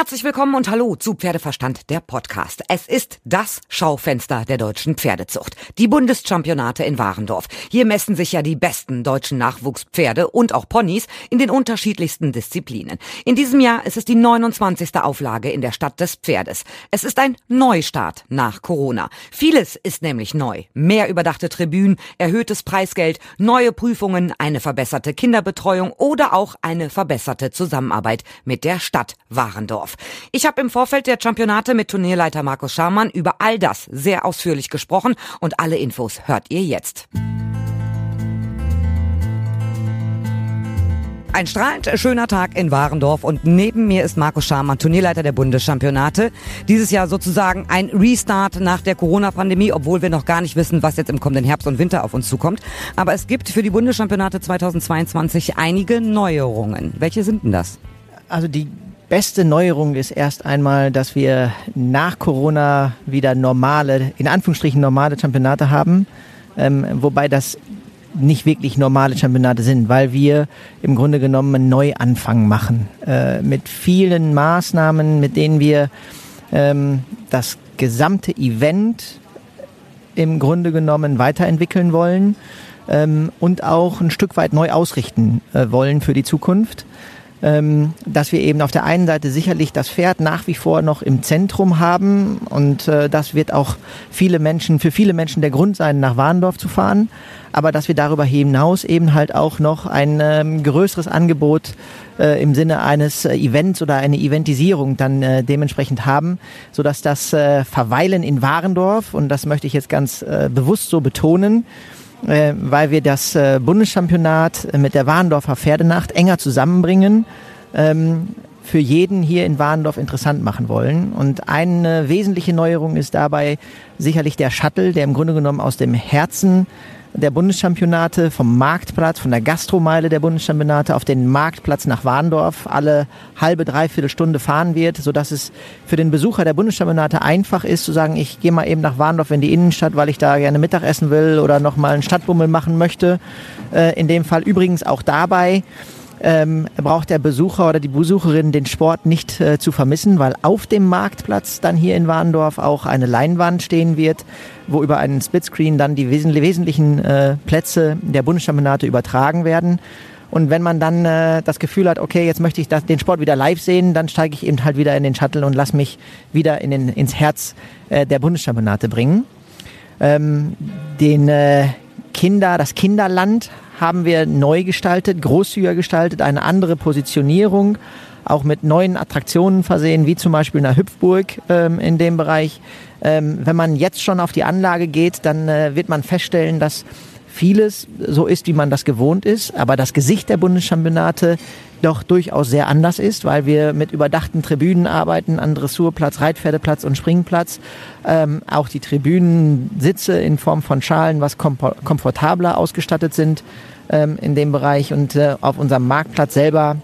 Herzlich willkommen und hallo zu Pferdeverstand, der Podcast. Es ist das Schaufenster der deutschen Pferdezucht. Die Bundeschampionate in Warendorf. Hier messen sich ja die besten deutschen Nachwuchspferde und auch Ponys in den unterschiedlichsten Disziplinen. In diesem Jahr ist es die 29. Auflage in der Stadt des Pferdes. Es ist ein Neustart nach Corona. Vieles ist nämlich neu. Mehr überdachte Tribünen, erhöhtes Preisgeld, neue Prüfungen, eine verbesserte Kinderbetreuung oder auch eine verbesserte Zusammenarbeit mit der Stadt Warendorf. Düsseldorf. Ich habe im Vorfeld der Championate mit Turnierleiter Markus Scharmann über all das sehr ausführlich gesprochen und alle Infos hört ihr jetzt. Ein strahlend schöner Tag in Warendorf und neben mir ist Markus Scharmann, Turnierleiter der Bundeschampionate. Dieses Jahr sozusagen ein Restart nach der Corona-Pandemie, obwohl wir noch gar nicht wissen, was jetzt im kommenden Herbst und Winter auf uns zukommt. Aber es gibt für die Bundeschampionate 2022 einige Neuerungen. Welche sind denn das? Also die beste Neuerung ist erst einmal, dass wir nach Corona wieder normale, in Anführungsstrichen normale Championate haben, ähm, wobei das nicht wirklich normale Championate sind, weil wir im Grunde genommen einen Neuanfang machen äh, mit vielen Maßnahmen, mit denen wir ähm, das gesamte Event im Grunde genommen weiterentwickeln wollen ähm, und auch ein Stück weit neu ausrichten äh, wollen für die Zukunft ähm, dass wir eben auf der einen Seite sicherlich das Pferd nach wie vor noch im Zentrum haben und äh, das wird auch viele Menschen, für viele Menschen der Grund sein, nach Warndorf zu fahren, aber dass wir darüber hinaus eben halt auch noch ein ähm, größeres Angebot äh, im Sinne eines äh, Events oder eine Eventisierung dann dementsprechend haben, sodass das Verweilen in Warendorf, und das möchte ich jetzt ganz bewusst so betonen, äh, weil wir das äh, Bundeschampionat mit der Warendorfer Pferdenacht enger zusammenbringen. Ähm, für jeden hier in Warendorf interessant machen wollen. Und eine wesentliche Neuerung ist dabei sicherlich der Shuttle, der im Grunde genommen aus dem Herzen der Bundeschampionate vom Marktplatz, von der Gastromeile der Bundeschampionate auf den Marktplatz nach Warndorf alle halbe, dreiviertel Stunde fahren wird, sodass es für den Besucher der Bundeschampionate einfach ist zu sagen, ich gehe mal eben nach Warndorf in die Innenstadt, weil ich da gerne Mittag essen will oder nochmal einen Stadtbummel machen möchte. Äh, in dem Fall übrigens auch dabei ähm, braucht der Besucher oder die Besucherin den Sport nicht äh, zu vermissen, weil auf dem Marktplatz dann hier in Warndorf auch eine Leinwand stehen wird, wo über einen Splitscreen dann die wesentlichen äh, Plätze der Bundeschampionate übertragen werden. Und wenn man dann äh, das Gefühl hat, okay, jetzt möchte ich das, den Sport wieder live sehen, dann steige ich eben halt wieder in den Shuttle und lasse mich wieder in den, ins Herz äh, der Bundeschampionate bringen. Ähm, den äh, Kinder, das Kinderland haben wir neu gestaltet, großzügiger gestaltet, eine andere Positionierung, auch mit neuen Attraktionen versehen, wie zum Beispiel einer Hüpfburg ähm, in dem Bereich. Ähm, wenn man jetzt schon auf die Anlage geht, dann äh, wird man feststellen, dass vieles so ist, wie man das gewohnt ist, aber das Gesicht der Bundeschampionate doch durchaus sehr anders ist, weil wir mit überdachten Tribünen arbeiten, an Dressurplatz, Reitpferdeplatz und Springplatz. Ähm, auch die Tribünensitze in Form von Schalen, was komfortabler ausgestattet sind ähm, in dem Bereich. Und äh, auf unserem Marktplatz selber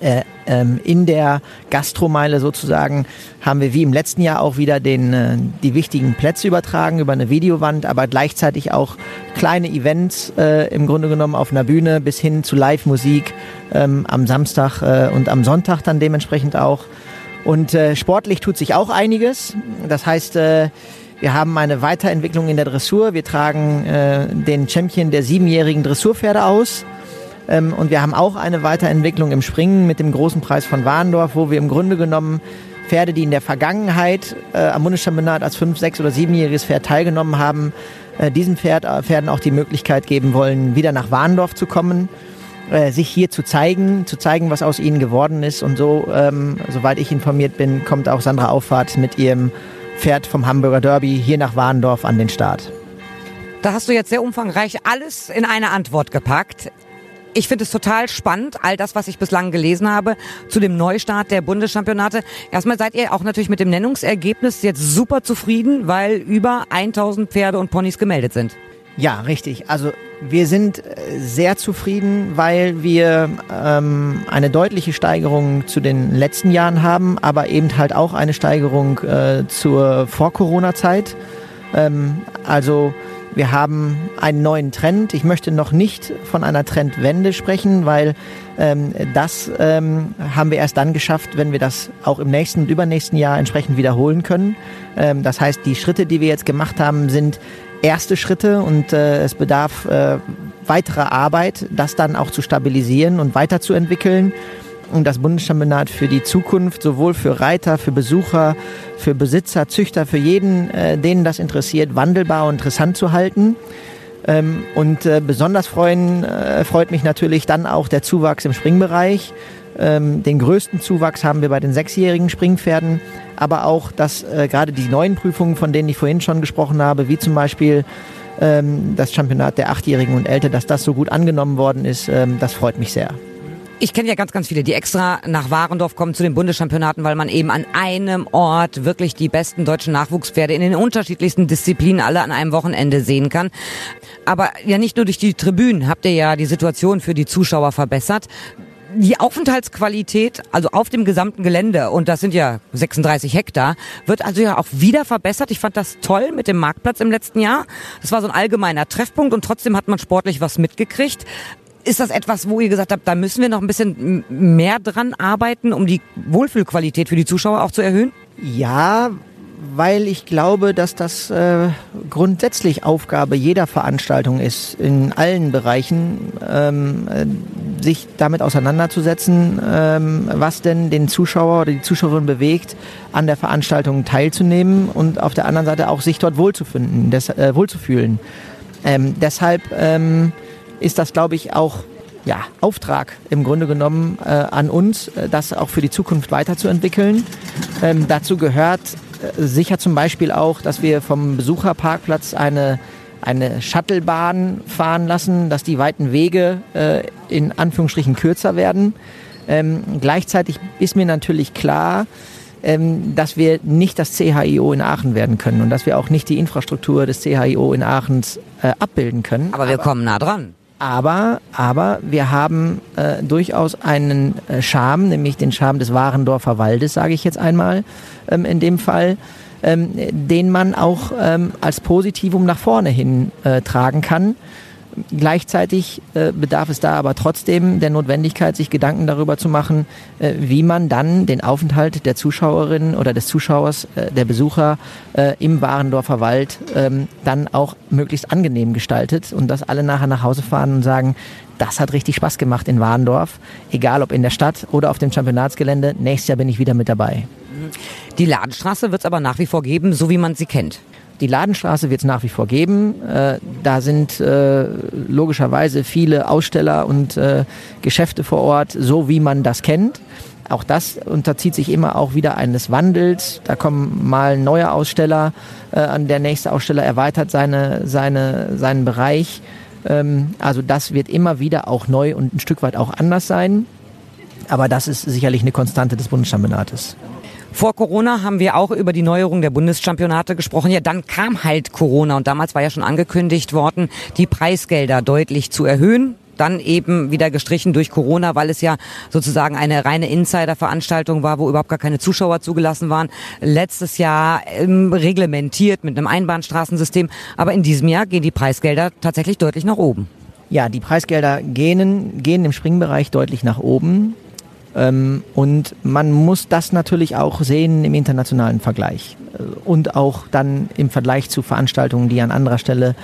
äh, ähm, in der Gastromeile sozusagen haben wir wie im letzten Jahr auch wieder den, äh, die wichtigen Plätze übertragen über eine Videowand, aber gleichzeitig auch kleine Events äh, im Grunde genommen auf einer Bühne bis hin zu Live-Musik ähm, am Samstag äh, und am Sonntag dann dementsprechend auch. Und äh, sportlich tut sich auch einiges. Das heißt, wir haben eine Weiterentwicklung in der Dressur. Wir tragen den Champion der siebenjährigen Dressurpferde aus. Ähm, und wir haben auch eine Weiterentwicklung im Springen mit dem großen Preis von Warndorf, wo wir im Grunde genommen Pferde, die in der Vergangenheit äh, am Bundeschampionat als fünf, sechs oder siebenjähriges Pferd teilgenommen haben, äh, diesen Pferd, äh, Pferden auch die Möglichkeit geben wollen, wieder nach Warndorf zu kommen, äh, sich hier zu zeigen, zu zeigen, was aus ihnen geworden ist. Und so, ähm, soweit ich informiert bin, kommt auch Sandra Auffahrt mit ihrem Pferd vom Hamburger Derby hier nach Warndorf an den Start. Da hast du jetzt sehr umfangreich alles in eine Antwort gepackt. Ich finde es total spannend, all das, was ich bislang gelesen habe zu dem Neustart der Bundeschampionate. Erstmal seid ihr auch natürlich mit dem Nennungsergebnis jetzt super zufrieden, weil über 1000 Pferde und Ponys gemeldet sind. Ja, richtig. Also wir sind äh, sehr zufrieden, weil wir ähm, eine deutliche Steigerung zu den letzten Jahren haben, aber eben halt auch eine Steigerung äh, zur Vor-Corona-Zeit. Ähm, also Wir haben einen neuen Trend. Ich möchte noch nicht von einer Trendwende sprechen, weil ähm, das ähm, haben wir erst dann geschafft, wenn wir das auch im nächsten und übernächsten Jahr entsprechend wiederholen können. Ähm, das heißt, die Schritte, die wir jetzt gemacht haben, sind erste Schritte und äh, es bedarf äh, weiterer Arbeit, das dann auch zu stabilisieren und weiterzuentwickeln um das Bundeschampionat für die Zukunft, sowohl für Reiter, für Besucher, für Besitzer, Züchter, für jeden, äh, denen das interessiert, wandelbar und interessant zu halten. Ähm, und äh, besonders freuen, äh, freut mich natürlich dann auch der Zuwachs im Springbereich. Ähm, den größten Zuwachs haben wir bei den sechsjährigen Springpferden, aber auch, dass äh, gerade die neuen Prüfungen, von denen ich vorhin schon gesprochen habe, wie zum Beispiel ähm, das Championat der Achtjährigen und Älter, dass das so gut angenommen worden ist, ähm, das freut mich sehr. Ich kenne ja ganz, ganz viele, die extra nach Warendorf kommen zu den Bundeschampionaten, weil man eben an einem Ort wirklich die besten deutschen Nachwuchspferde in den unterschiedlichsten Disziplinen alle an einem Wochenende sehen kann. Aber ja nicht nur durch die Tribünen habt ihr ja die Situation für die Zuschauer verbessert die Aufenthaltsqualität, also auf dem gesamten Gelände, und das sind ja 36 Hektar, wird also ja auch wieder verbessert. Ich fand das toll mit dem Marktplatz im letzten Jahr. Das war so ein allgemeiner Treffpunkt und trotzdem hat man sportlich was mitgekriegt. Ist das etwas, wo ihr gesagt habt, da müssen wir noch ein bisschen mehr dran arbeiten, um die Wohlfühlqualität für die Zuschauer auch zu erhöhen? Ja, weil ich glaube, dass das äh, grundsätzlich Aufgabe jeder Veranstaltung ist, in allen Bereichen ähm, äh, sich damit auseinanderzusetzen, ähm, was denn den Zuschauer oder die Zuschauerin bewegt, an der Veranstaltung teilzunehmen und auf der anderen Seite auch sich dort wohlzufinden, des, äh, wohlzufühlen. Ähm, deshalb ähm, ist das, glaube ich, auch ja, Auftrag im Grunde genommen äh, an uns, äh, das auch für die Zukunft weiterzuentwickeln. Ähm, dazu gehört äh, sicher zum Beispiel auch, dass wir vom Besucherparkplatz eine, eine Shuttlebahn fahren lassen, dass die weiten Wege äh, in Anführungsstrichen kürzer werden. Ähm, gleichzeitig ist mir natürlich klar, ähm, dass wir nicht das CHIO in Aachen werden können und dass wir auch nicht die Infrastruktur des CHIO in Aachen äh, abbilden können. Aber wir Aber kommen nah dran. Aber, aber wir haben äh, durchaus einen äh, Charme, nämlich den Charme des Warendorfer Waldes, sage ich jetzt einmal ähm, in dem Fall, ähm, den man auch ähm, als Positivum nach vorne hin äh, tragen kann. Gleichzeitig äh, bedarf es da aber trotzdem der Notwendigkeit, sich Gedanken darüber zu machen, äh, wie man dann den Aufenthalt der Zuschauerin oder des Zuschauers, äh, der Besucher äh, im Warendorfer Wald ähm, dann auch möglichst angenehm gestaltet und dass alle nachher nach Hause fahren und sagen, das hat richtig Spaß gemacht in Warendorf, egal ob in der Stadt oder auf dem Championatsgelände. Nächstes Jahr bin ich wieder mit dabei. Die Ladenstraße wird es aber nach wie vor geben, so wie man sie kennt. Die Ladenstraße wird es nach wie vor geben. Äh, da sind äh, logischerweise viele Aussteller und äh, Geschäfte vor Ort, so wie man das kennt. Auch das unterzieht sich immer auch wieder eines Wandels. Da kommen mal neue Aussteller, äh, an der nächste Aussteller erweitert seine, seine, seinen Bereich. Ähm, also das wird immer wieder auch neu und ein Stück weit auch anders sein. Aber das ist sicherlich eine Konstante des Bundeschampionates. Vor Corona haben wir auch über die Neuerung der Bundeschampionate gesprochen. Ja, dann kam halt Corona und damals war ja schon angekündigt worden, die Preisgelder deutlich zu erhöhen dann eben wieder gestrichen durch Corona, weil es ja sozusagen eine reine Insider-Veranstaltung war, wo überhaupt gar keine Zuschauer zugelassen waren. Letztes Jahr ähm, reglementiert mit einem Einbahnstraßensystem. Aber in diesem Jahr gehen die Preisgelder tatsächlich deutlich nach oben. Ja, die Preisgelder gehen, gehen im Springbereich deutlich nach oben. Ähm, und man muss das natürlich auch sehen im internationalen Vergleich äh, und auch dann im Vergleich zu Veranstaltungen, die an anderer Stelle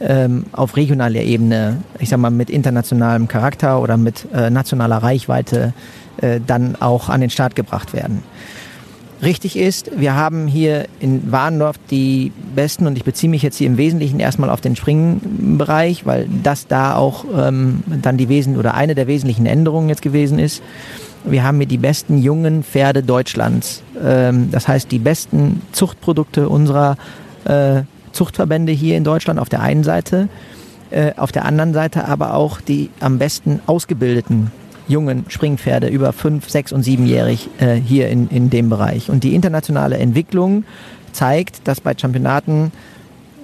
ähm, auf regionaler Ebene, ich sag mal mit internationalem Charakter oder mit äh, nationaler Reichweite äh, dann auch an den Start gebracht werden. Richtig ist, wir haben hier in Warndorf die besten, und ich beziehe mich jetzt hier im Wesentlichen erstmal auf den Springbereich, weil das da auch ähm, dann die Wesen oder eine der wesentlichen Änderungen jetzt gewesen ist. Wir haben hier die besten jungen Pferde Deutschlands. Ähm, das heißt, die besten Zuchtprodukte unserer äh, Zuchtverbände hier in Deutschland auf der einen Seite, äh, auf der anderen Seite aber auch die am besten ausgebildeten jungen Springpferde über fünf, sechs und siebenjährig äh, hier in, in dem Bereich. Und die internationale Entwicklung zeigt, dass bei Championaten,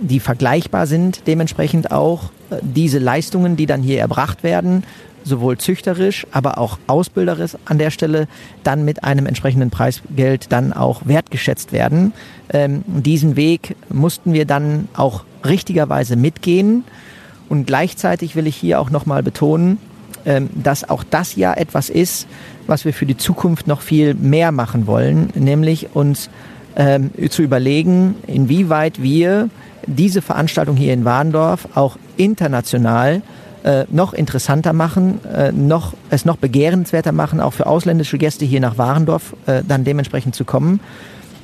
die vergleichbar sind, dementsprechend auch äh, diese Leistungen, die dann hier erbracht werden, sowohl züchterisch, aber auch ausbilderisch an der Stelle dann mit einem entsprechenden Preisgeld dann auch wertgeschätzt werden. Ähm, diesen Weg mussten wir dann auch richtigerweise mitgehen. Und gleichzeitig will ich hier auch nochmal betonen, ähm, dass auch das ja etwas ist, was wir für die Zukunft noch viel mehr machen wollen, nämlich uns ähm, zu überlegen, inwieweit wir diese Veranstaltung hier in Warndorf auch international äh, noch interessanter machen, äh, noch, es noch begehrenswerter machen, auch für ausländische Gäste hier nach Warendorf äh, dann dementsprechend zu kommen.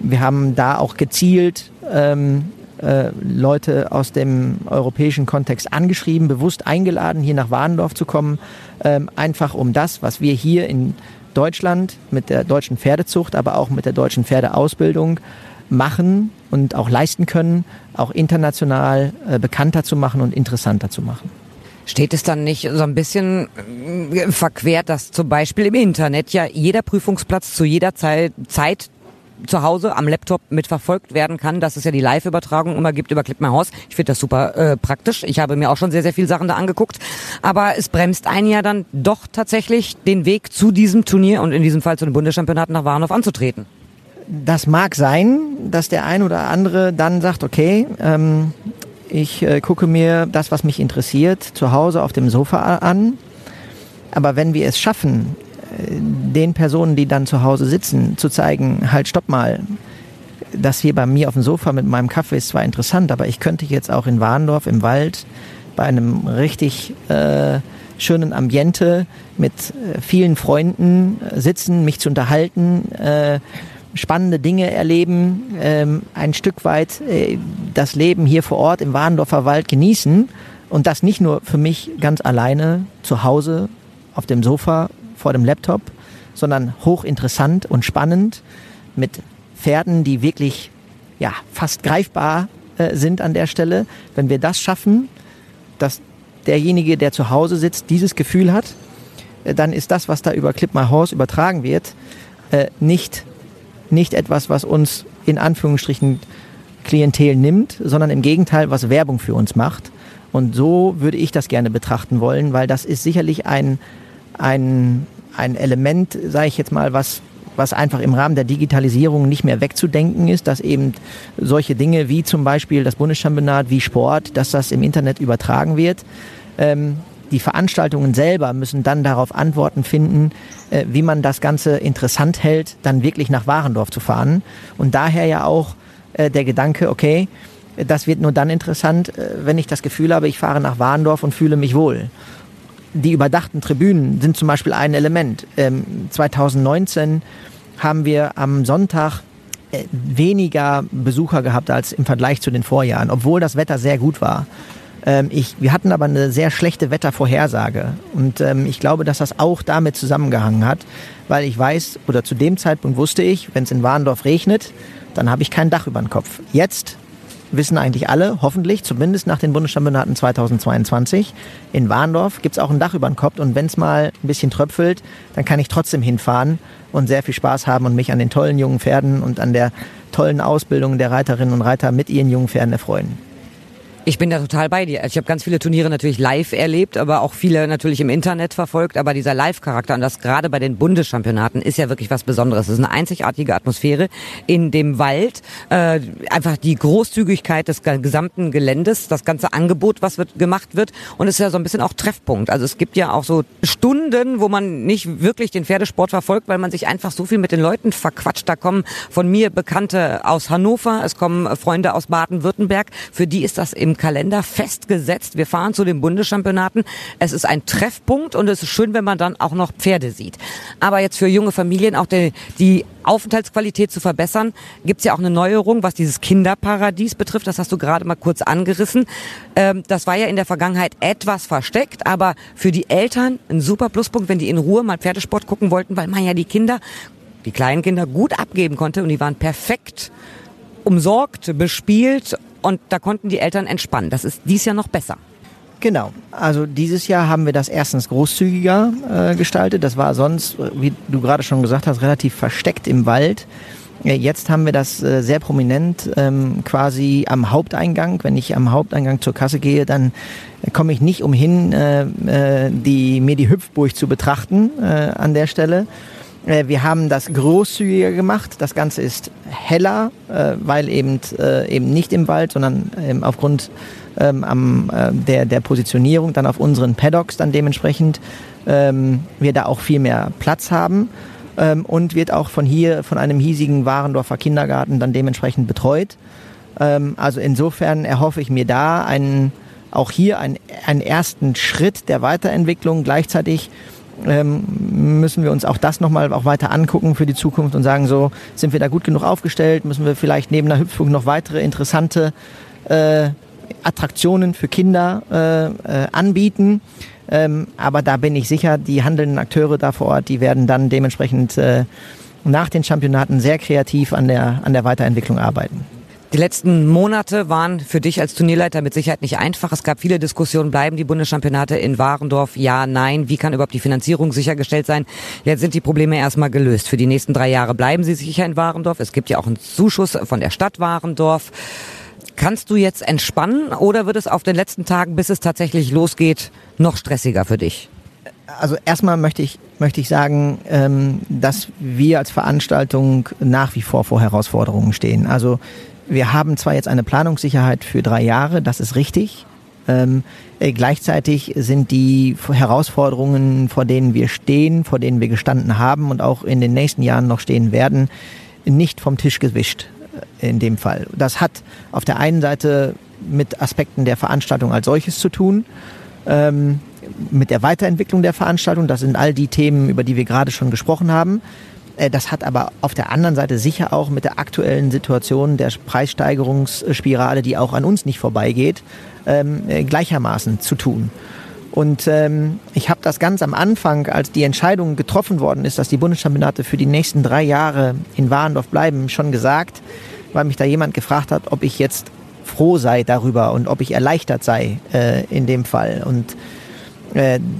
Wir haben da auch gezielt ähm, äh, Leute aus dem europäischen Kontext angeschrieben, bewusst eingeladen, hier nach Warendorf zu kommen, ähm, einfach um das, was wir hier in Deutschland mit der deutschen Pferdezucht, aber auch mit der deutschen Pferdeausbildung machen und auch leisten können, auch international äh, bekannter zu machen und interessanter zu machen. Steht es dann nicht so ein bisschen äh, verquert, dass zum Beispiel im Internet ja jeder Prüfungsplatz zu jeder Zeit, zu Hause am Laptop mitverfolgt werden kann, dass es ja die Live-Übertragung immer gibt über Clip My Horse. Ich finde das super äh, praktisch. Ich habe mir auch schon sehr, sehr viele Sachen da angeguckt. Aber es bremst einen ja dann doch tatsächlich den Weg zu diesem Turnier und in diesem Fall zu den Bundeschampionaten nach Warnow anzutreten. Das mag sein, dass der ein oder andere dann sagt, okay, ähm, ich äh, gucke mir das, was mich interessiert, zu Hause auf dem Sofa an. Aber wenn wir es schaffen, äh, den Personen, die dann zu Hause sitzen, zu zeigen, halt, stopp mal, das hier bei mir auf dem Sofa mit meinem Kaffee ist zwar interessant, aber ich könnte jetzt auch in Warndorf im Wald bei einem richtig äh, schönen Ambiente mit äh, vielen Freunden äh, sitzen, mich zu unterhalten, äh, spannende Dinge erleben, ähm, ein Stück weit äh, das Leben hier vor Ort im Warendorfer Wald genießen und das nicht nur für mich ganz alleine zu Hause auf dem Sofa vor dem Laptop, sondern hochinteressant und spannend mit Pferden, die wirklich ja fast greifbar äh, sind an der Stelle. Wenn wir das schaffen, dass derjenige, der zu Hause sitzt, dieses Gefühl hat, äh, dann ist das, was da über Clip My Horse übertragen wird, äh, nicht nicht etwas, was uns in Anführungsstrichen Klientel nimmt, sondern im Gegenteil, was Werbung für uns macht. Und so würde ich das gerne betrachten wollen, weil das ist sicherlich ein, ein, ein Element, sage ich jetzt mal, was, was einfach im Rahmen der Digitalisierung nicht mehr wegzudenken ist, dass eben solche Dinge wie zum Beispiel das Bundeschampionat, wie Sport, dass das im Internet übertragen wird. Ähm, die Veranstaltungen selber müssen dann darauf Antworten finden, äh, wie man das Ganze interessant hält, dann wirklich nach Warendorf zu fahren. Und daher ja auch äh, der Gedanke, okay, das wird nur dann interessant, äh, wenn ich das Gefühl habe, ich fahre nach Warendorf und fühle mich wohl. Die überdachten Tribünen sind zum Beispiel ein Element. 2019 ähm, haben wir am Sonntag weniger Besucher gehabt als im Vergleich zu den Vorjahren, obwohl das Wetter sehr gut war. Ähm, ich, wir hatten aber eine sehr schlechte Wettervorhersage. Und ähm, ich glaube, dass das auch damit zusammengehangen hat, weil ich weiß, oder zu dem Zeitpunkt wusste ich, wenn es in Warndorf regnet, dann habe ich kein Dach über den Kopf. Jetzt wissen eigentlich alle, hoffentlich, zumindest nach den Bundeschampionaten 2022, in Warndorf gibt es auch ein Dach über den Kopf und wenn es mal ein bisschen tröpfelt, dann kann ich trotzdem hinfahren und sehr viel Spaß haben und mich an den tollen jungen Pferden und an der tollen Ausbildung der Reiterinnen und Reiter mit ihren jungen Pferden erfreuen. Ich bin da total bei dir. Ich habe ganz viele Turniere natürlich live erlebt, aber auch viele natürlich im Internet verfolgt. Aber dieser Live-Charakter und das gerade bei den Bundeschampionaten ist ja wirklich was Besonderes. Es ist eine einzigartige Atmosphäre in dem Wald. Äh, einfach die Großzügigkeit des gesamten Geländes, das ganze Angebot, was wird, gemacht wird. Und es ist ja so ein bisschen auch Treffpunkt. Also es gibt ja auch so Stunden, wo man nicht wirklich den Pferdesport verfolgt, weil man sich einfach so viel mit den Leuten verquatscht. Da kommen von mir Bekannte aus Hannover, es kommen Freunde aus Baden-Württemberg. Für die ist das im Kalender festgesetzt. Wir fahren zu den Bundeschampionaten. Es ist ein Treffpunkt und es ist schön, wenn man dann auch noch Pferde sieht. Aber jetzt für junge Familien auch die, die Aufenthaltsqualität zu verbessern, gibt es ja auch eine Neuerung, was dieses Kinderparadies betrifft. Das hast du gerade mal kurz angerissen. Ähm, das war ja in der Vergangenheit etwas versteckt, aber für die Eltern ein super Pluspunkt, wenn die in Ruhe mal Pferdesport gucken wollten, weil man ja die Kinder, die kleinen Kinder gut abgeben konnte und die waren perfekt umsorgt, bespielt und da konnten die Eltern entspannen. Das ist dies Jahr noch besser. Genau. Also dieses Jahr haben wir das erstens großzügiger äh, gestaltet. Das war sonst, wie du gerade schon gesagt hast, relativ versteckt im Wald. Äh, jetzt haben wir das äh, sehr prominent ähm, quasi am Haupteingang. Wenn ich am Haupteingang zur Kasse gehe, dann komme ich nicht umhin, äh, äh, die, mir die Hüpfburg zu betrachten äh, an der Stelle. Äh, wir haben das großzügiger gemacht. Das Ganze ist heller, äh, weil eben, äh, eben nicht im Wald, sondern ähm, aufgrund ähm, der, der Positionierung dann auf unseren Paddocks dann dementsprechend ähm, wir da auch viel mehr Platz haben und wird auch von hier, von einem hiesigen Warendorfer Kindergarten dann dementsprechend betreut. also insofern erhoffe ich mir da einen, auch hier einen, einen ersten Schritt der Weiterentwicklung. Gleichzeitig ähm, müssen wir uns auch das nochmal auch weiter angucken für die Zukunft und sagen, so sind wir da gut genug aufgestellt, müssen wir vielleicht neben der Hüpfburg noch weitere interessante äh, Attraktionen für Kinder äh, äh, anbieten. Ähm, aber da bin ich sicher, die handelnden Akteure da vor Ort, die werden dann dementsprechend äh, nach den Championaten sehr kreativ an der, an der Weiterentwicklung arbeiten. Die letzten Monate waren für dich als Turnierleiter mit Sicherheit nicht einfach. Es gab viele Diskussionen. Bleiben die Bundeschampionate in Warendorf? Ja, nein. Wie kann überhaupt die Finanzierung sichergestellt sein? Jetzt sind die Probleme erstmal gelöst. Für die nächsten drei Jahre bleiben sie sicher in Warendorf. Es gibt ja auch einen Zuschuss von der Stadt Warendorf. Kannst du jetzt entspannen oder wird es auf den letzten Tagen, bis es tatsächlich losgeht, noch stressiger für dich? Also erstmal möchte ich, möchte ich sagen, ähm, dass wir als Veranstaltung nach wie vor vor Herausforderungen stehen. Also wir haben zwar jetzt eine Planungssicherheit für drei Jahre, das ist richtig. Ähm, äh, gleichzeitig sind die Herausforderungen, vor denen wir stehen, vor denen wir gestanden haben und auch in den nächsten Jahren noch stehen werden, nicht vom Tisch gewischt äh, in dem Fall. Das hat auf der einen Seite mit Aspekten der Veranstaltung als solches zu tun, ähm, mit der Weiterentwicklung der Veranstaltung. Das sind all die Themen, über die wir gerade schon gesprochen haben. Äh, das hat aber auf der anderen Seite sicher auch mit der aktuellen Situation der Preissteigerungsspirale, die auch an uns nicht vorbeigeht, ähm, äh, gleichermaßen zu tun. Und ähm, ich habe das ganz am Anfang, als die Entscheidung getroffen worden ist, dass die Bundeschampionate für die nächsten drei Jahre in Warendorf bleiben, schon gesagt, weil mich da jemand gefragt hat, ob ich jetzt froh sei darüber und ob ich erleichtert sei äh, in dem Fall. Und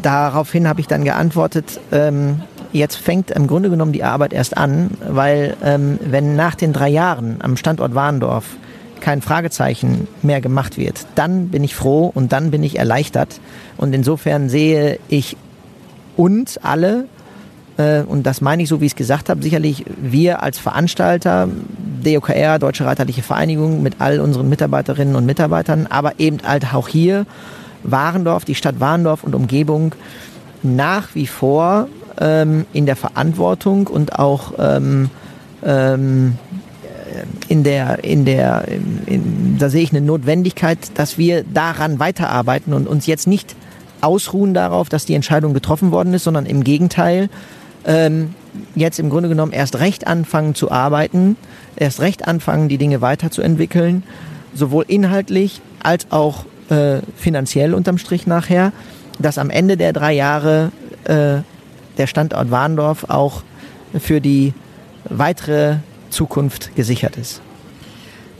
daraufhin habe ich dann geantwortet, ähm, Jetzt fängt im Grunde genommen die Arbeit erst an, weil ähm, wenn nach den drei Jahren am Standort Warndorf kein Fragezeichen mehr gemacht wird, dann bin ich froh und dann bin ich erleichtert. Und insofern sehe ich uns alle, äh, und das meine ich so, wie ich es gesagt habe, sicherlich wir als Veranstalter, DOKR, Deutsche Reiterliche Vereinigung, mit all unseren Mitarbeiterinnen und Mitarbeitern, aber eben halt auch hier, Warendorf, die Stadt Warendorf und Umgebung, nach wie vor ähm, in der Verantwortung und auch ähm, ähm, in der, in der, in, da sehe ich eine Notwendigkeit, dass wir daran weiterarbeiten und uns jetzt nicht ausruhen darauf, dass die Entscheidung getroffen worden ist, sondern im Gegenteil ähm, jetzt im Grunde genommen erst recht anfangen zu arbeiten, erst recht anfangen, die Dinge weiterzuentwickeln, sowohl inhaltlich als auch äh, finanziell unterm Strich nachher, dass am Ende der drei Jahre äh, der Standort Warndorf auch für die weitere Zukunft gesichert ist.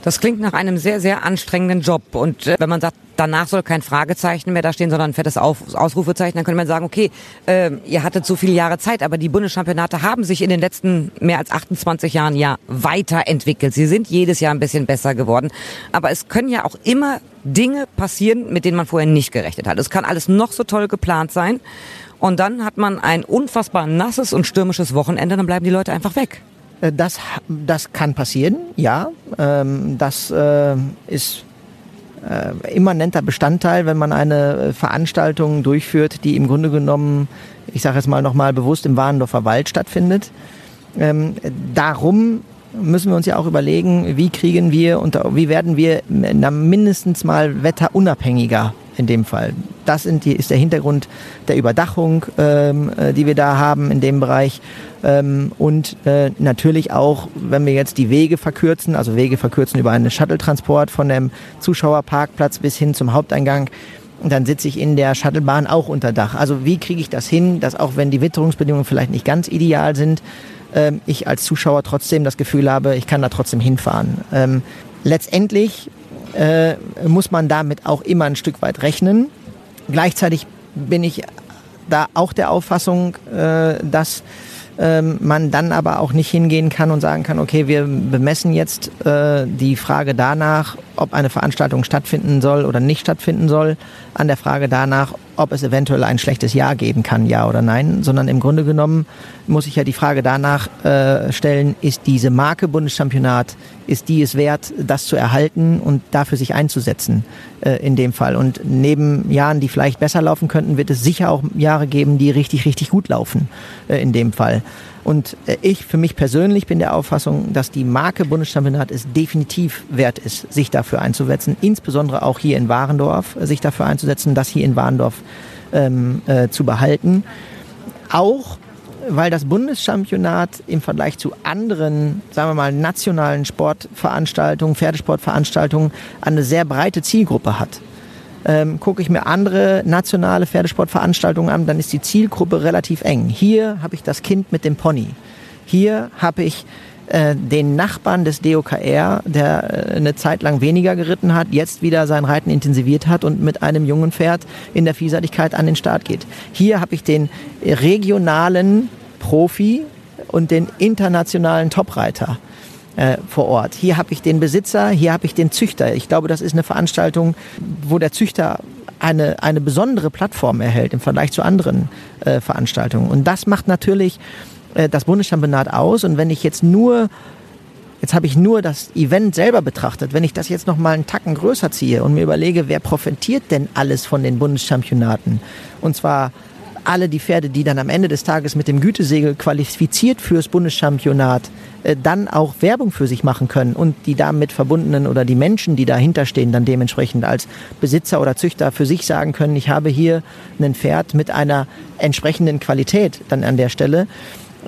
Das klingt nach einem sehr, sehr anstrengenden Job. Und äh, wenn man sagt, danach soll kein Fragezeichen mehr da stehen, sondern ein fettes Ausrufezeichen, dann könnte man sagen, okay, äh, ihr hattet so viele Jahre Zeit, aber die Bundeschampionate haben sich in den letzten mehr als 28 Jahren ja weiterentwickelt. Sie sind jedes Jahr ein bisschen besser geworden. Aber es können ja auch immer Dinge passieren, mit denen man vorher nicht gerechnet hat. Es kann alles noch so toll geplant sein. Und dann hat man ein unfassbar nasses und stürmisches Wochenende, dann bleiben die Leute einfach weg. Äh, das, das kann passieren, ja. Ähm, das äh, ist äh, immanenter Bestandteil, wenn man eine Veranstaltung durchführt, die im Grunde genommen, ich sage jetzt mal nochmal bewusst im Warendorfer Wald stattfindet. Ähm, darum müssen wir uns ja auch überlegen, wie kriegen wir und wie werden wir mindestens mal wetterunabhängiger in dem Fall. Das die, ist der Hintergrund der Überdachung, ähm, äh, die wir da haben in dem Bereich. Ähm, und äh, natürlich auch, wenn wir jetzt die Wege verkürzen, also Wege verkürzen über einen Shuttle-Transport von dem Zuschauerparkplatz bis hin zum Haupteingang, dann sitze ich in der Shuttlebahn auch unter Dach. Also wie kriege ich das hin, dass auch wenn die Witterungsbedingungen vielleicht nicht ganz ideal sind, ähm, ich als Zuschauer trotzdem das Gefühl habe, ich kann da trotzdem hinfahren. Ähm, letztendlich äh, muss man damit auch immer ein Stück weit rechnen. Gleichzeitig bin ich da auch der Auffassung, äh, dass ähm, man dann aber auch nicht hingehen kann und sagen kann, okay, wir bemessen jetzt äh, die Frage danach, ob eine Veranstaltung stattfinden soll oder nicht stattfinden soll, an der Frage danach, ob es eventuell ein schlechtes Jahr geben kann, ja oder nein, sondern im Grunde genommen muss ich ja die Frage danach äh, stellen, ist diese Marke Bundeschampionat, ist die es wert, das zu erhalten und dafür sich einzusetzen äh, in dem Fall. Und neben Jahren, die vielleicht besser laufen könnten, wird es sicher auch Jahre geben, die richtig, richtig gut laufen äh, in dem Fall. Und äh, ich für mich persönlich bin der Auffassung, dass die Marke Bundeschampionat es definitiv wert ist, sich dafür einzusetzen, insbesondere auch hier in Warendorf, äh, sich dafür einzusetzen, das hier in Warendorf ähm, äh, zu behalten. Auch weil das Bundeschampionat im Vergleich zu anderen, sagen wir mal, nationalen Sportveranstaltungen, Pferdesportveranstaltungen eine sehr breite Zielgruppe hat. Ähm, gucke ich mir andere nationale Pferdesportveranstaltungen an, dann ist die Zielgruppe relativ eng. Hier habe ich das Kind mit dem Pony. Hier habe ich äh, den Nachbarn des DOKR, der äh, eine Zeit lang weniger geritten hat, jetzt wieder sein Reiten intensiviert hat und mit einem jungen Pferd in der Vielseitigkeit an den Start geht. Hier habe ich den regionalen Profi und den internationalen Topreiter äh, vor Ort. Hier habe ich den Besitzer, hier habe ich den Züchter. Ich glaube, das ist eine Veranstaltung, wo der Züchter eine, eine besondere Plattform erhält im Vergleich zu anderen äh, Veranstaltungen. Und das macht natürlich äh, das Bundeschampionat aus. Und wenn ich jetzt nur Jetzt habe ich nur das Event selber betrachtet. Wenn ich das jetzt noch mal einen Tacken größer ziehe und mir überlege, wer profitiert denn alles von den Bundeschampionaten? Und zwar alle die Pferde, die dann am Ende des Tages mit dem Gütesegel qualifiziert fürs Bundeschampionat dann auch Werbung für sich machen können und die damit verbundenen oder die Menschen, die dahinter stehen, dann dementsprechend als Besitzer oder Züchter für sich sagen können, ich habe hier ein Pferd mit einer entsprechenden Qualität dann an der Stelle.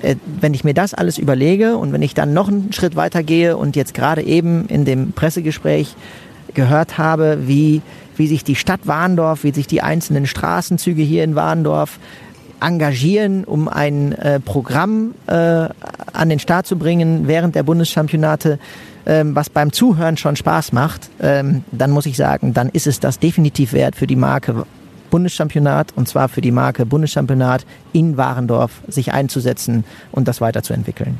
Äh, wenn ich mir das alles überlege und wenn ich dann noch einen Schritt weiter gehe und jetzt gerade eben in dem Pressegespräch gehört habe, wie wie sich die Stadt Warndorf, wie sich die einzelnen Straßenzüge hier in Warndorf engagieren, um ein äh, Programm äh, an den Start zu bringen während der Bundeschampionate, ähm, was beim Zuhören schon Spaß macht, ähm, dann muss ich sagen, dann ist es das definitiv wert für die Marke Bundeschampionat und zwar für die Marke Bundeschampionat in Warendorf sich einzusetzen und das weiterzuentwickeln.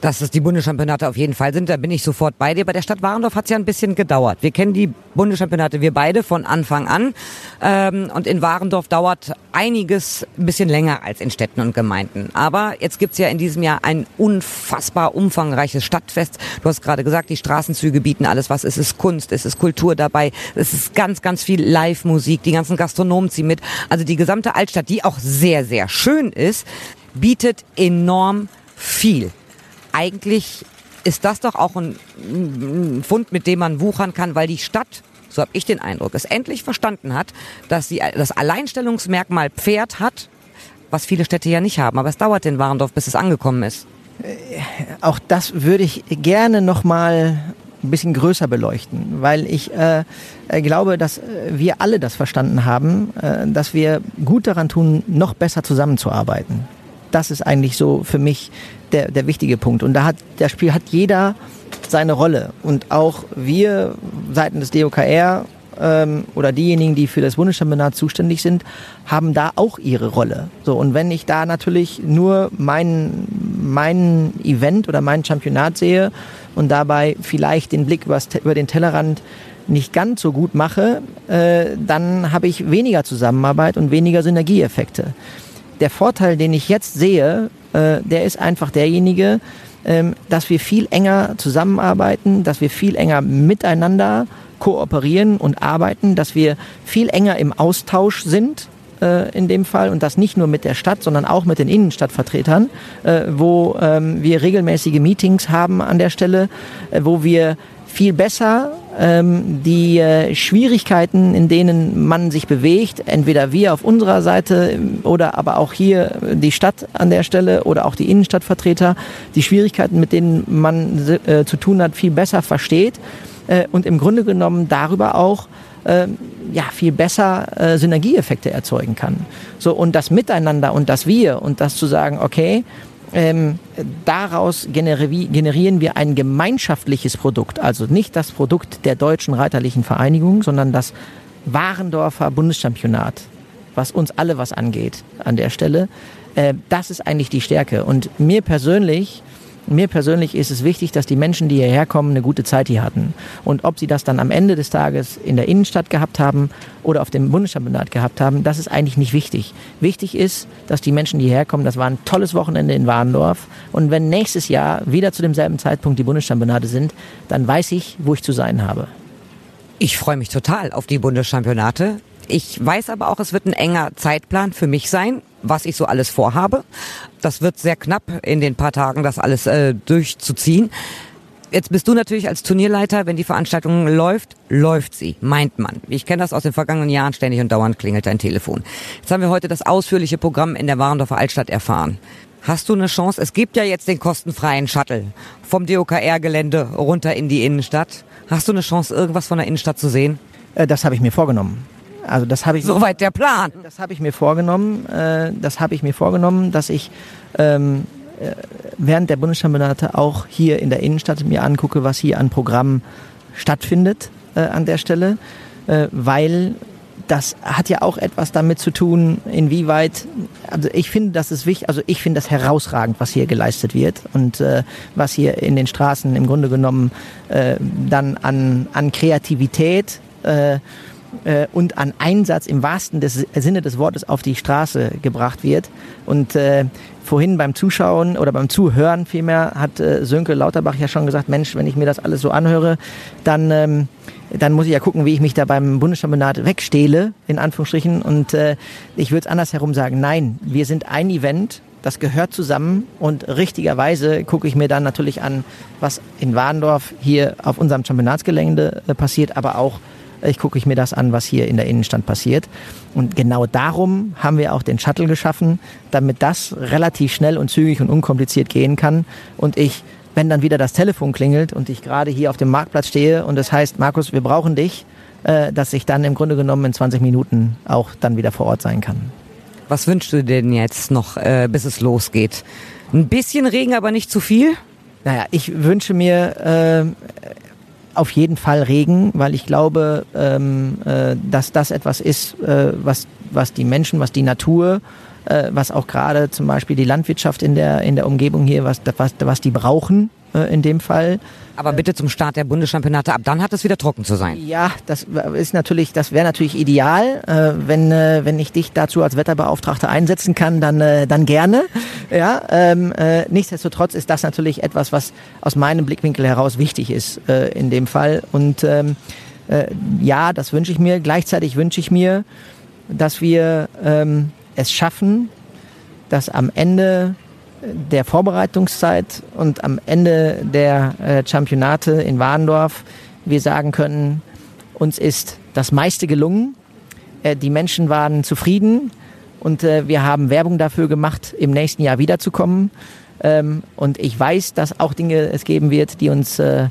Dass es die Bundeschampionate auf jeden Fall sind, da bin ich sofort bei dir. Bei der Stadt Warendorf hat es ja ein bisschen gedauert. Wir kennen die Bundeschampionate, wir beide, von Anfang an. Ähm, und in Warendorf dauert einiges ein bisschen länger als in Städten und Gemeinden. Aber jetzt gibt's ja in diesem Jahr ein unfassbar umfangreiches Stadtfest. Du hast gerade gesagt, die Straßenzüge bieten alles was. Es ist Kunst, es ist Kultur dabei, es ist ganz, ganz viel Live-Musik, die ganzen Gastronomen ziehen mit. Also die gesamte Altstadt, die auch sehr, sehr schön ist, bietet enorm viel eigentlich ist das doch auch ein, ein Fund, mit dem man wuchern kann, weil die Stadt so habe ich den Eindruck, es endlich verstanden hat, dass sie das Alleinstellungsmerkmal Pferd hat, was viele Städte ja nicht haben. Aber es dauert in Warendorf, bis es angekommen ist. Äh, auch das würde ich gerne noch mal ein bisschen größer beleuchten, weil ich äh, äh glaube, dass äh, wir alle das verstanden haben, äh, dass wir gut daran tun, noch besser zusammenzuarbeiten. Das ist eigentlich so für mich der, der wichtige Punkt. Und da hat das Spiel hat jeder seine Rolle. Und auch wir Seiten des DOKR ähm, oder diejenigen, die für das Bundeschampionat zuständig sind, haben da auch ihre Rolle. So, und wenn ich da natürlich nur mein, mein Event oder mein Championat sehe und dabei vielleicht den Blick über den Tellerrand nicht ganz so gut mache, äh, dann habe ich weniger Zusammenarbeit und weniger Synergieeffekte. Der Vorteil, den ich jetzt sehe, äh, der ist einfach derjenige, ähm, dass wir viel enger zusammenarbeiten, dass wir viel enger miteinander kooperieren und arbeiten, dass wir viel enger im Austausch sind äh, in dem Fall und das nicht nur mit der Stadt, sondern auch mit den Innenstadtvertretern, äh, wo ähm, wir regelmäßige Meetings haben an der Stelle, äh, wo wir viel besser ähm, die äh, Schwierigkeiten, in denen man sich bewegt, entweder wir auf unserer Seite ähm, oder aber auch hier die Stadt an der Stelle oder auch die Innenstadtvertreter, die Schwierigkeiten, mit denen man äh, zu tun hat, viel besser versteht äh, und im Grunde genommen darüber auch äh, ja, viel besser äh, Synergieeffekte erzeugen kann. So, und das Miteinander und das Wir und das zu sagen, okay, ähm, daraus generieren wir ein gemeinschaftliches Produkt, also nicht das Produkt der deutschen reiterlichen Vereinigung, sondern das Warendorfer Bundeschampionat, was uns alle was angeht an der Stelle. Äh, das ist eigentlich die Stärke. Und mir persönlich Mir persönlich ist es wichtig, dass die Menschen, die hierher kommen, eine gute Zeit hier hatten. Und ob sie das dann am Ende des Tages in der Innenstadt gehabt haben oder auf dem Bundeschampionat gehabt haben, das ist eigentlich nicht wichtig. Wichtig ist, dass die Menschen, die hierher kommen, das war ein tolles Wochenende in Warndorf. Und wenn nächstes Jahr wieder zu demselben Zeitpunkt die Bundeschampionate sind, dann weiß ich, wo ich zu sein habe. Ich freue mich total auf die Bundeschampionate. Ich weiß aber auch, es wird ein enger Zeitplan für mich sein, was ich so alles vorhabe. Das wird sehr knapp in den paar Tagen, das alles äh, durchzuziehen. Jetzt bist du natürlich als Turnierleiter, wenn die Veranstaltung läuft, läuft sie, meint man. Ich kenne das aus den vergangenen Jahren, ständig und dauernd klingelt dein Telefon. Jetzt haben wir heute das ausführliche Programm in der Warendorfer Altstadt erfahren. Hast du eine Chance? Es gibt ja jetzt den kostenfreien Shuttle vom DOKR-Gelände runter in die Innenstadt. Hast du eine Chance, irgendwas von der Innenstadt zu sehen? Äh, das habe ich mir vorgenommen. Also das habe ich. Soweit der Plan. Das habe ich mir vorgenommen. Äh, das habe ich mir vorgenommen, dass ich ähm, äh, während der Bundeschampionate auch hier in der Innenstadt mir angucke, was hier an Programm stattfindet äh, an der Stelle, äh, weil das hat ja auch etwas damit zu tun, inwieweit, also ich finde, das ist wichtig, also ich finde das herausragend, was hier geleistet wird und äh, was hier in den Straßen im Grunde genommen äh, dann an, an Kreativität äh, äh, und an Einsatz im wahrsten des, Sinne des Wortes auf die Straße gebracht wird. Und äh, vorhin beim Zuschauen oder beim Zuhören vielmehr hat äh, Sönke Lauterbach ja schon gesagt, Mensch, wenn ich mir das alles so anhöre, dann, ähm, dann muss ich ja gucken, wie ich mich da beim Bundeschampionat wegstehle, in Anführungsstrichen. Und äh, ich würde es andersherum sagen, nein, wir sind ein Event, das gehört zusammen und richtigerweise gucke ich mir dann natürlich an, was in Warndorf hier auf unserem Championatsgelände äh, passiert, aber auch ich gucke ich mir das an, was hier in der Innenstadt passiert. Und genau darum haben wir auch den Shuttle geschaffen, damit das relativ schnell und zügig und unkompliziert gehen kann. Und ich, wenn dann wieder das Telefon klingelt und ich gerade hier auf dem Marktplatz stehe und es das heißt, Markus, wir brauchen dich, äh, dass ich dann im Grunde genommen in 20 Minuten auch dann wieder vor Ort sein kann. Was wünschst du denn jetzt noch, äh, bis es losgeht? Ein bisschen Regen, aber nicht zu viel? Naja, ich wünsche mir äh, auf jeden Fall Regen, weil ich glaube, ähm, äh, dass das etwas ist, äh, was, was die Menschen, was die Natur, äh, was auch gerade zum Beispiel die Landwirtschaft in der, in der Umgebung hier, was, was, was die brauchen äh, in dem Fall. Aber bitte zum Start der Bundeschampionate ab, dann hat es wieder trocken zu sein. Ja, das ist natürlich, das wäre natürlich ideal, äh, wenn äh, wenn ich dich dazu als Wetterbeauftragter einsetzen kann, dann äh, dann gerne. Ja, ähm, äh, nichtsdestotrotz ist das natürlich etwas, was aus meinem Blickwinkel heraus wichtig ist äh, in dem Fall. Und ähm, äh, ja, das wünsche ich mir. Gleichzeitig wünsche ich mir, dass wir ähm, es schaffen, dass am Ende der Vorbereitungszeit und am Ende der äh, Championate in Warndorf wir sagen können, uns ist das meiste gelungen. Äh, die Menschen waren zufrieden und äh, wir haben Werbung dafür gemacht, im nächsten Jahr wiederzukommen. Ähm, und ich weiß, dass auch Dinge es geben wird, die uns äh,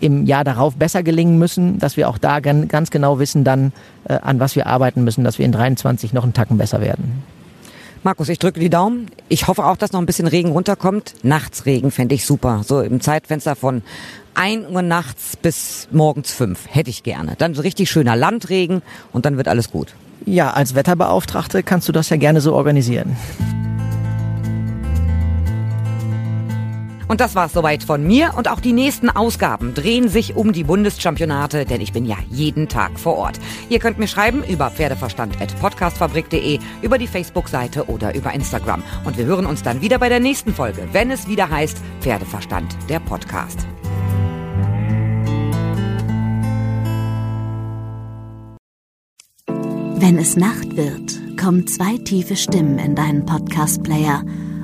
im Jahr darauf besser gelingen müssen, dass wir auch da ganz genau wissen dann, äh, an was wir arbeiten müssen, dass wir in 23 noch einen Tacken besser werden. Markus, ich drücke die Daumen. Ich hoffe auch, dass noch ein bisschen Regen runterkommt. Nachtsregen fände ich super. So im Zeitfenster von 1 Uhr nachts bis morgens 5. Hätte ich gerne. Dann so richtig schöner Landregen und dann wird alles gut. Ja, als Wetterbeauftragte kannst du das ja gerne so organisieren. Und das war's soweit von mir und auch die nächsten Ausgaben drehen sich um die Bundeschampionate, denn ich bin ja jeden Tag vor Ort. Ihr könnt mir schreiben über pferdeverstand.podcastfabrik.de, über die Facebook-Seite oder über Instagram. Und wir hören uns dann wieder bei der nächsten Folge, wenn es wieder heißt Pferdeverstand, der Podcast. Wenn es Nacht wird, kommen zwei tiefe Stimmen in deinen Podcast-Player –